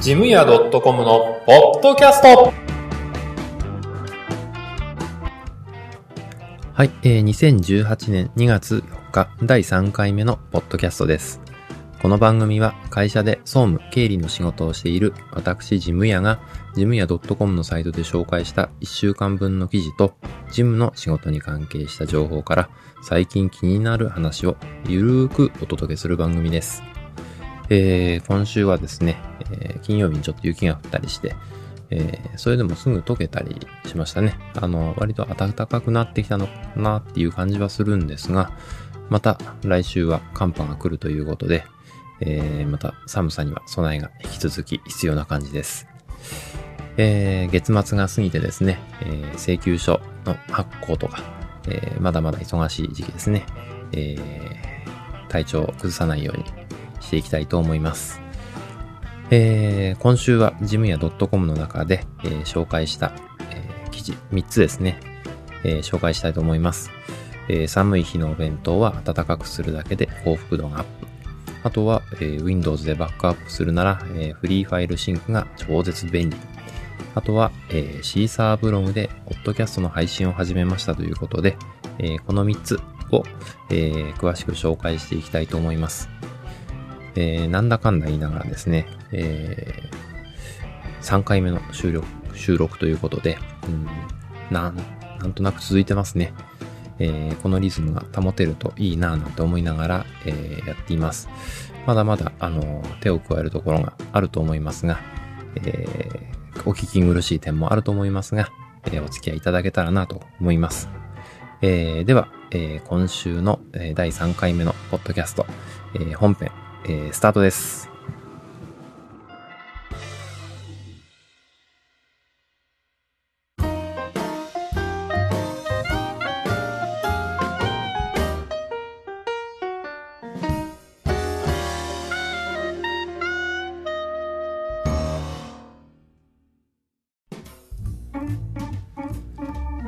ジムヤ .com のポッドキャストはい、えー、2018年2月4日第3回目のポッドキャストです。この番組は会社で総務経理の仕事をしている私ジムヤがジムヤ .com のサイトで紹介した1週間分の記事とジムの仕事に関係した情報から最近気になる話をゆるーくお届けする番組です。えー、今週はですね、えー金曜日にちょっと雪が降ったりして、えーそれでもすぐ溶けたりしましたね。あの、割と暖かくなってきたのかなっていう感じはするんですが、また来週は寒波が来るということで、えーまた寒さには備えが引き続き必要な感じです。えー月末が過ぎてですね、えー請求書の発行とか、えまだまだ忙しい時期ですね。え体調を崩さないようにしていきたいと思います。えー今週はジムヤ .com の中で、えー紹介した、えー記事3つですね、え紹介したいと思います、え寒い日のお弁当は暖かくするだけで幸福度がアップ。あとは、え Windows でバックアップするなら、えフリーファイルシンクが超絶便利。あとは、えシーサーブログで、ポッドキャストの配信を始めましたということで、えこの3つを、え詳しく紹介していきたいと思います。えーなんだかんだ言いながらですね、え3回目の収録、収録ということで、うん、なん、なんとなく続いてますね。えーこのリズムが保てるといいなぁなんて思いながら、えーやっています。まだまだ、あの、手を加えるところがあると思いますが、えーお聞き苦しい点もあると思いますが、えお付き合いいただけたらなと思います。えでは、え今週の、え第3回目のポッドキャスト、え本編、えースタートです。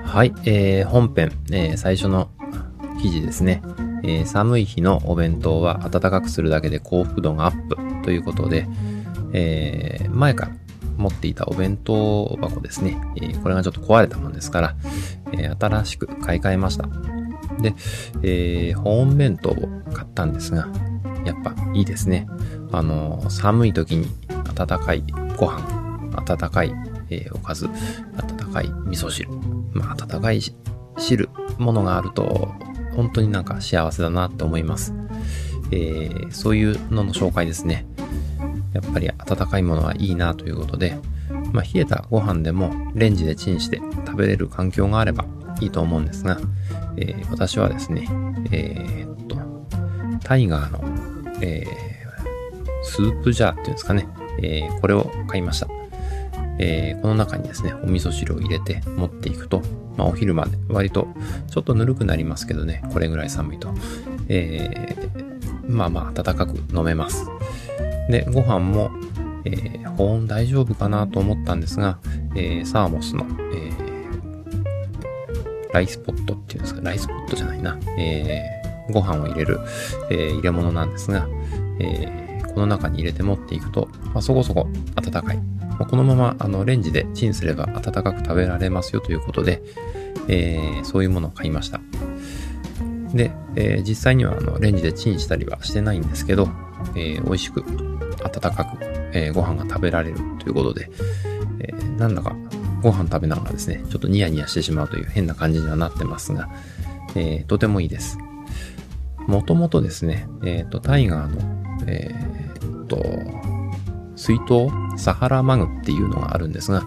はい、えー本編、えー最初の記事ですね。えー寒い日のお弁当は暖かくするだけで幸福度がアップということで、えー前から持っていたお弁当箱ですね。えーこれがちょっと壊れたもんですから、え新しく買い替えました。で、え保温弁当を買ったんですが、やっぱいいですね。あの寒い時に温かいご飯、温かい、えおかず、温かい味噌汁、まあ、温かい汁、ものがあると、本当になんか幸せだなって思います。えーそういうのの紹介ですね。やっぱり温かいものはいいなということで、まあ、冷えたご飯でもレンジでチンして食べれる環境があればいいと思うんですが、えー私はですね、えーっと、タイガーの、えースープジャーっていうんですかね、えこれを買いました。えーこの中にですね、お味噌汁を入れて持っていくと、まあお昼まで割とちょっとぬるくなりますけどね、これぐらい寒いと。えーまあまあ暖かく飲めます。で、ご飯も、えー保温大丈夫かなと思ったんですが、えーサーモスの、えーライスポットっていうんですか、ライスポットじゃないな、えーご飯を入れる、えー入れ物なんですが、えーこの中に入れて持っていくと、まあ、そこそこ暖かい。このままあのレンジでチンすれば温かく食べられますよということで、えーそういうものを買いました。で、えー実際にはあのレンジでチンしたりはしてないんですけど、えー美味しく温かく、えーご飯が食べられるということで、えーなんだかご飯食べながらですね、ちょっとニヤニヤしてしまうという変な感じにはなってますが、えーとてもいいです。もともとですね、えっ、と、タイガーの、えっ、と、水筒サハラマグっていうのがあるんですが、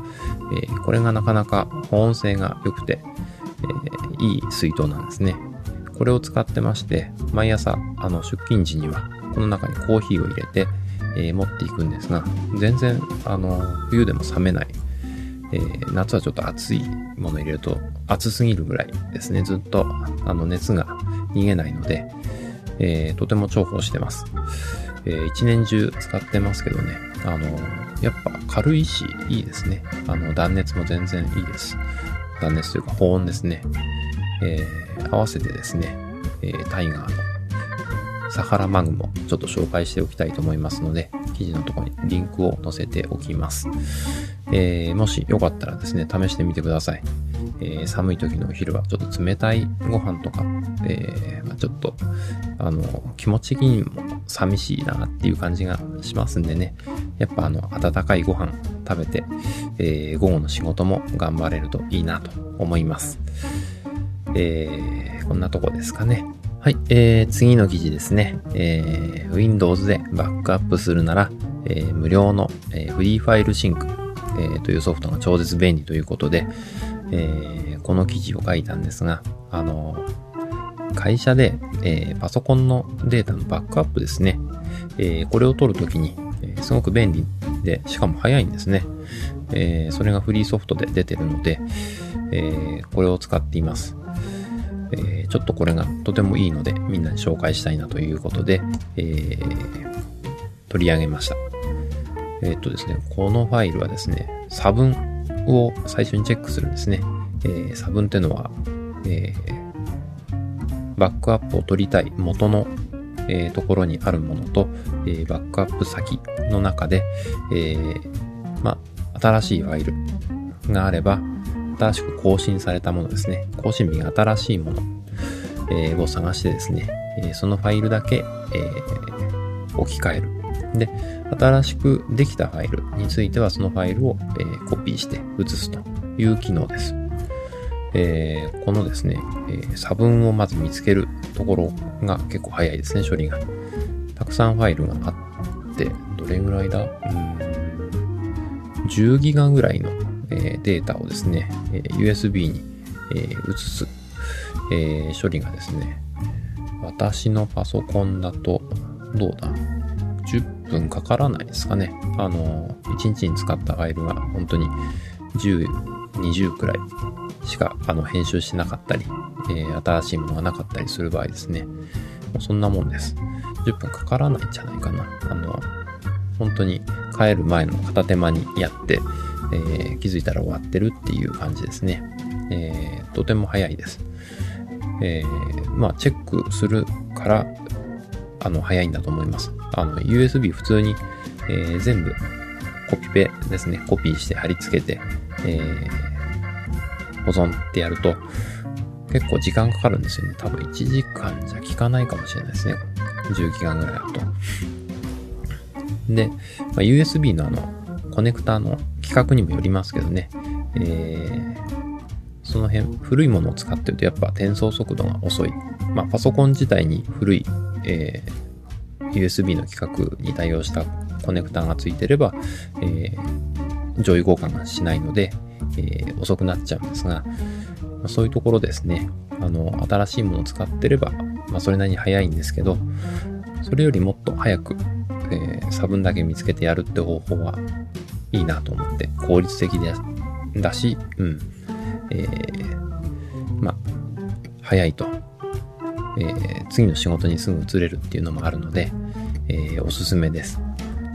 えーこれがなかなか保温性が良くて、えーいい水筒なんですね。これを使ってまして、毎朝、あの、出勤時には、この中にコーヒーを入れて、えー持っていくんですが、全然、あの、冬でも冷めない。えー夏はちょっと暑いもの入れると、暑すぎるぐらいですね。ずっと、あの、熱が逃げないので、えーとても重宝してます。えー一年中使ってますけどね、あの、やっぱ軽いし、いいですね。あの、断熱も全然いいです。断熱というか保温ですね。えー合わせてですね、えータイガーのサハラマグもちょっと紹介しておきたいと思いますので、記事のところにリンクを載せておきます。えー、もしよかったらですね、試してみてください。えー、寒い時のお昼はちょっと冷たいご飯とか、えー、ま、ちょっと、あの、気持ち的にも寂しいなっていう感じがしますんでね、やっぱあの、温かいご飯食べて、えー、午後の仕事も頑張れるといいなと思います。えー、こんなとこですかね。はい、えー、次の記事ですね。えー、Windows でバックアップするなら、えー、無料の、えー、フリーファイルシンク、え、というソフトが超絶便利ということで、えー、この記事を書いたんですが、あの、会社で、えー、パソコンのデータのバックアップですね。えー、これを取るときに、えー、すごく便利で、しかも早いんですね。え、それがフリーソフトで出てるので、え、これを使っています。え、ちょっとこれがとてもいいので、みんなに紹介したいなということで、え、取り上げました。え、っとですね、このファイルはですね、差分を最初にチェックするんですね。え、差分っていうのは、えー、バックアップを取りたい元の、え、ところにあるものと、え、バックアップ先の中で、えー、ま、新しいファイルがあれば、新しく更新されたものですね。更新日が新しいもの、え、を探してですね、え、そのファイルだけ、え、置き換える。で、新しくできたファイルについてはそのファイルを、えー、コピーして移すという機能です。えー、このですね、えー、差分をまず見つけるところが結構早いですね、処理が。たくさんファイルがあって、どれぐらいだ？うん、10ギガぐらいの、えー、データをですね、え USB に、え移す、え処理がですね、私のパソコンだと、どうだ？10分かからないですかね。あの、1日に使ったファイルが本当に10、20くらいしかあの編集してなかったり、えー、新しいものがなかったりする場合ですね。もうそんなもんです。10分かからないんじゃないかな。あの、本当に帰る前の片手間にやって、えー、気づいたら終わってるっていう感じですね。えー、とても早いです。えー、まあ、チェックするから、あの、早いんだと思います。あの、USB 普通に、え、全部コピペですね。コピーして貼り付けて、えー、保存ってやると、結構時間かかるんですよね。多分1時間じゃ効かないかもしれないですね。10ギガぐらいだと。で、まあ、USB のあの、コネクタの規格にもよりますけどね。えー、その辺、古いものを使ってるとやっぱ転送速度が遅い。まあ、パソコン自体に古い、えー、USB の規格に対応したコネクタがついてれば、えー、上位互換がしないので、えー、遅くなっちゃうんですが、ま、そういうところですね。あの、新しいものを使ってれば、まあ、それなりに早いんですけど、それよりもっと早く、えー、差分だけ見つけてやるって方法はいいなと思って、効率的でだし、うん。えー、ま、早いとえー、次の仕事にすぐ移れるっていうのもあるので、えー、おすすめです。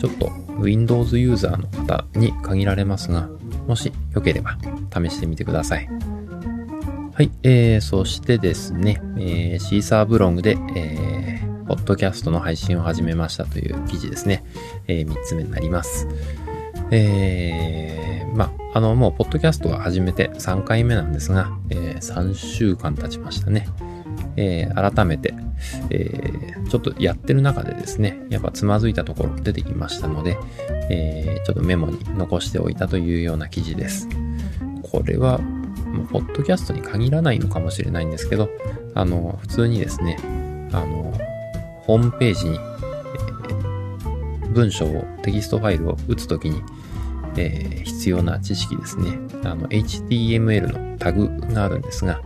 ちょっと Windows ユーザーの方に限られますが、もしよければ試してみてください。はい、えー、そしてですね、えー、シーサーブログで、えー、ポッドキャストの配信を始めましたという記事ですね。えー、3つ目になります。えー、まあ、の、もう、ポッドキャストは始めて3回目なんですが、えー、3週間経ちましたね。えー、改めて、えー、ちょっとやってる中でですね、やっぱつまずいたところ出てきましたので、えー、ちょっとメモに残しておいたというような記事です。これは、ポッドキャストに限らないのかもしれないんですけど、あの、普通にですね、あの、ホームページに、文章を、テキストファイルを打つときに、え、必要な知識ですね。あの、HTML のタグがあるんですが、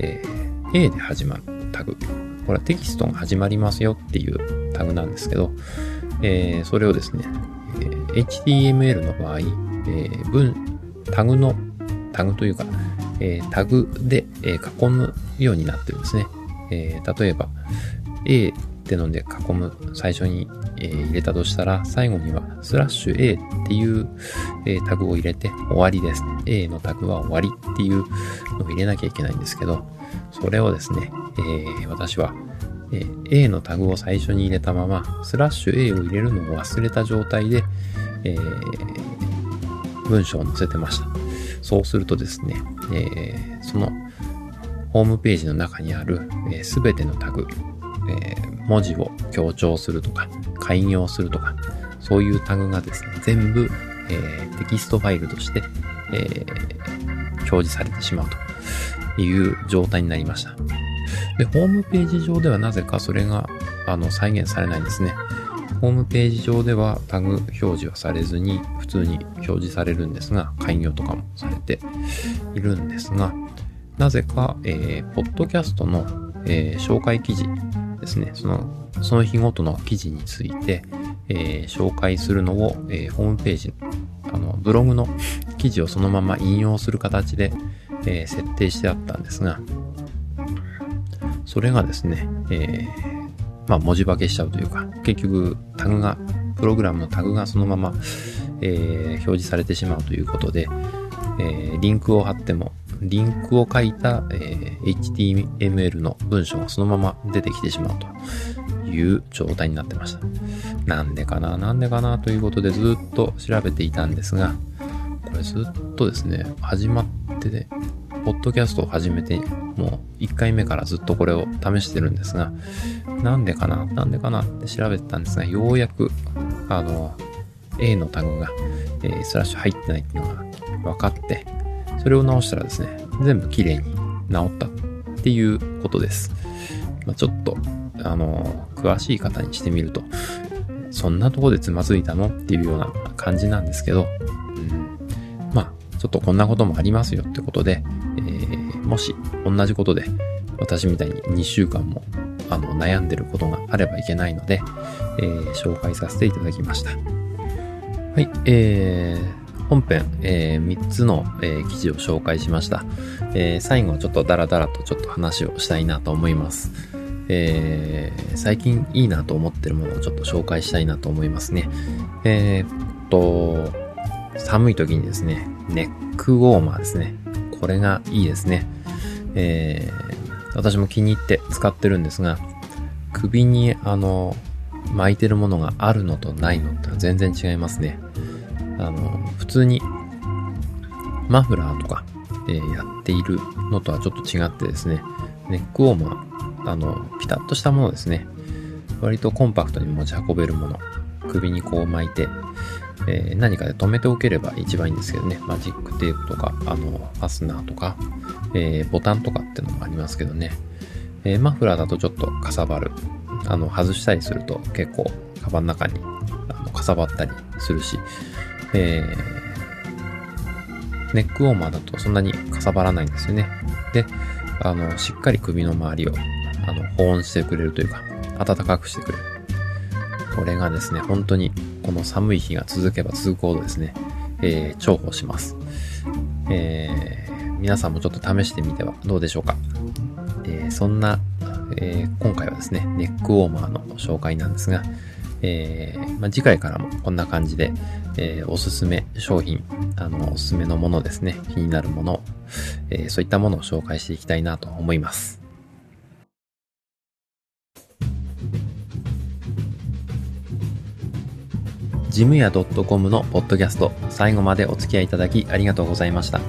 えー A で始まるタグ。これはテキストが始まりますよっていうタグなんですけど、えー、それをですね、えー、HTML の場合、えー、文、タグの、タグというか、えー、タグで、えー、囲むようになってるんですね。えー、例えば、A ってので囲む最初に、えー、入れたとしたら、最後にはスラッシュ A っていう、えー、タグを入れて終わりです。A のタグは終わりっていうのを入れなきゃいけないんですけど、それをですね、えー、私は、えー A のタグを最初に入れたまま、スラッシュ A を入れるのを忘れた状態で、えー文章を載せてました。そうするとですね、えそのホームページの中にあるすべ、てのタグ、え文字を強調するとか、改行するとか、そういうタグがですね、全部、えテキストファイルとして、え表示されてしまうという状態になりました。で、ホームページ上ではなぜかそれが、あの、再現されないんですね。ホームページ上ではタグ表示はされずに普通に表示されるんですが、開業とかもされているんですが、なぜか、えーポッドキャストの、えー紹介記事ですね、その、その日ごとの記事について、えー紹介するのを、えーホームページ、あの、ブログの記事をそのまま引用する形で、えー設定してあったんですが、それがですね、えーまあ文字化けしちゃうというか、結局タグが、プログラムのタグがそのまま、え表示されてしまうということで、えリンクを貼っても、リンクを書いた、え HTML の文章がそのまま出てきてしまうという状態になってました。なんでかな、なんでかなということでずっと調べていたんですが、これずっとですね、始まってね、ポッドキャストを始めて、もう1回目からずっとこれを試してるんですが、なんでかな、なんでかなって調べてたんですが、ようやく、あの、A のタグが、えースラッシュ入ってないっていうのが分かって、それを直したらですね、全部綺麗に直ったっていうことです。まあ、ちょっと、あの、詳しい方にしてみると、そんなとこでつまずいたのっていうような感じなんですけど、ちょっとこんなこともありますよってことで、えーもし同じことで私みたいに2週間もあの悩んでることがあればいけないので、えー紹介させていただきました。はい、えー、本編、え3つの、えー記事を紹介しました。えー最後はちょっとダラダラとちょっと話をしたいなと思います。えー最近いいなと思ってるものをちょっと紹介したいなと思いますね。えーっと、寒い時にですね、ネックウォーマーですね。これがいいですね。えー私も気に入って使ってるんですが、首にあの、巻いてるものがあるのとないのって全然違いますね。あの、普通にマフラーとか、えやっているのとはちょっと違ってですね、ネックウォーマー、あの、ピタッとしたものですね。割とコンパクトに持ち運べるもの。首にこう巻いて、えー何かで留めておければ一番いいんですけどね。マジックテープとか、あの、ファスナーとか、えーボタンとかってのもありますけどね。えーマフラーだとちょっとかさばる。あの、外したりすると結構、カバンの中に、あの、かさばったりするし、えネックウォーマーだとそんなにかさばらないんですよね。で、あの、しっかり首の周りを、あの、保温してくれるというか、暖かくしてくれる。これがですね、本当に、この寒い日が続けば続くほどですね、えー重宝します。えー皆さんもちょっと試してみてはどうでしょうか。えーそんな、え今回はですね、ネックウォーマーの紹介なんですが、えまあ、次回からもこんな感じで、えおすすめ商品、あの、おすすめのものですね、気になるもの、えそういったものを紹介していきたいなと思います。ジムヤ .com のポッドキャスト、最後までお付き合いいただきありがとうございました。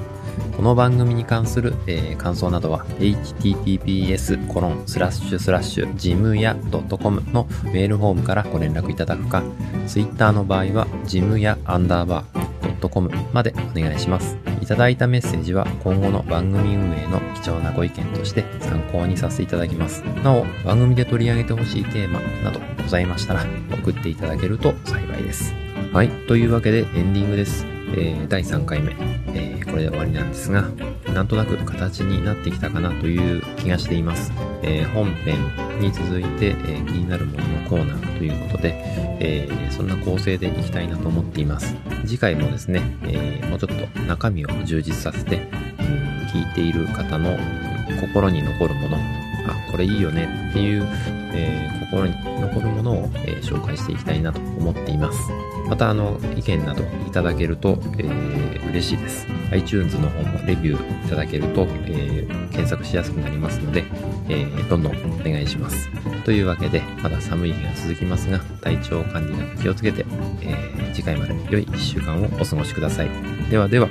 この番組に関する、えー感想などは https コロンスラッシュスラッシュジムヤ .com のメールフォームからご連絡いただくか、Twitter の場合はジムヤアンダーバー .com までお願いします。いただいたメッセージは今後の番組運営の貴重なご意見として参考にさせていただきます。なお、番組で取り上げてほしいテーマなどございましたら送っていただけると幸いです。はい。というわけでエンディングです。えー第3回目、えーこれで終わりなんですが、なんとなく形になってきたかなという気がしています。えー本編に続いて、えー気になるもののコーナーということで、えーそんな構成でいきたいなと思っています。次回もですね、えーもうちょっと中身を充実させて、うん聞いている方の心に残るもの、あ、これいいよねっていう、えー心に残るものを、えー紹介していきたいなと思っています。また、あの、意見などいただけると、えー嬉しいです。iTunes の方もレビューいただけると、えー検索しやすくなりますので、えーどんどんお願いします。というわけで、まだ寒い日が続きますが、体調管理など気をつけて、えー次回まで良い1週間をお過ごしください。ではでは、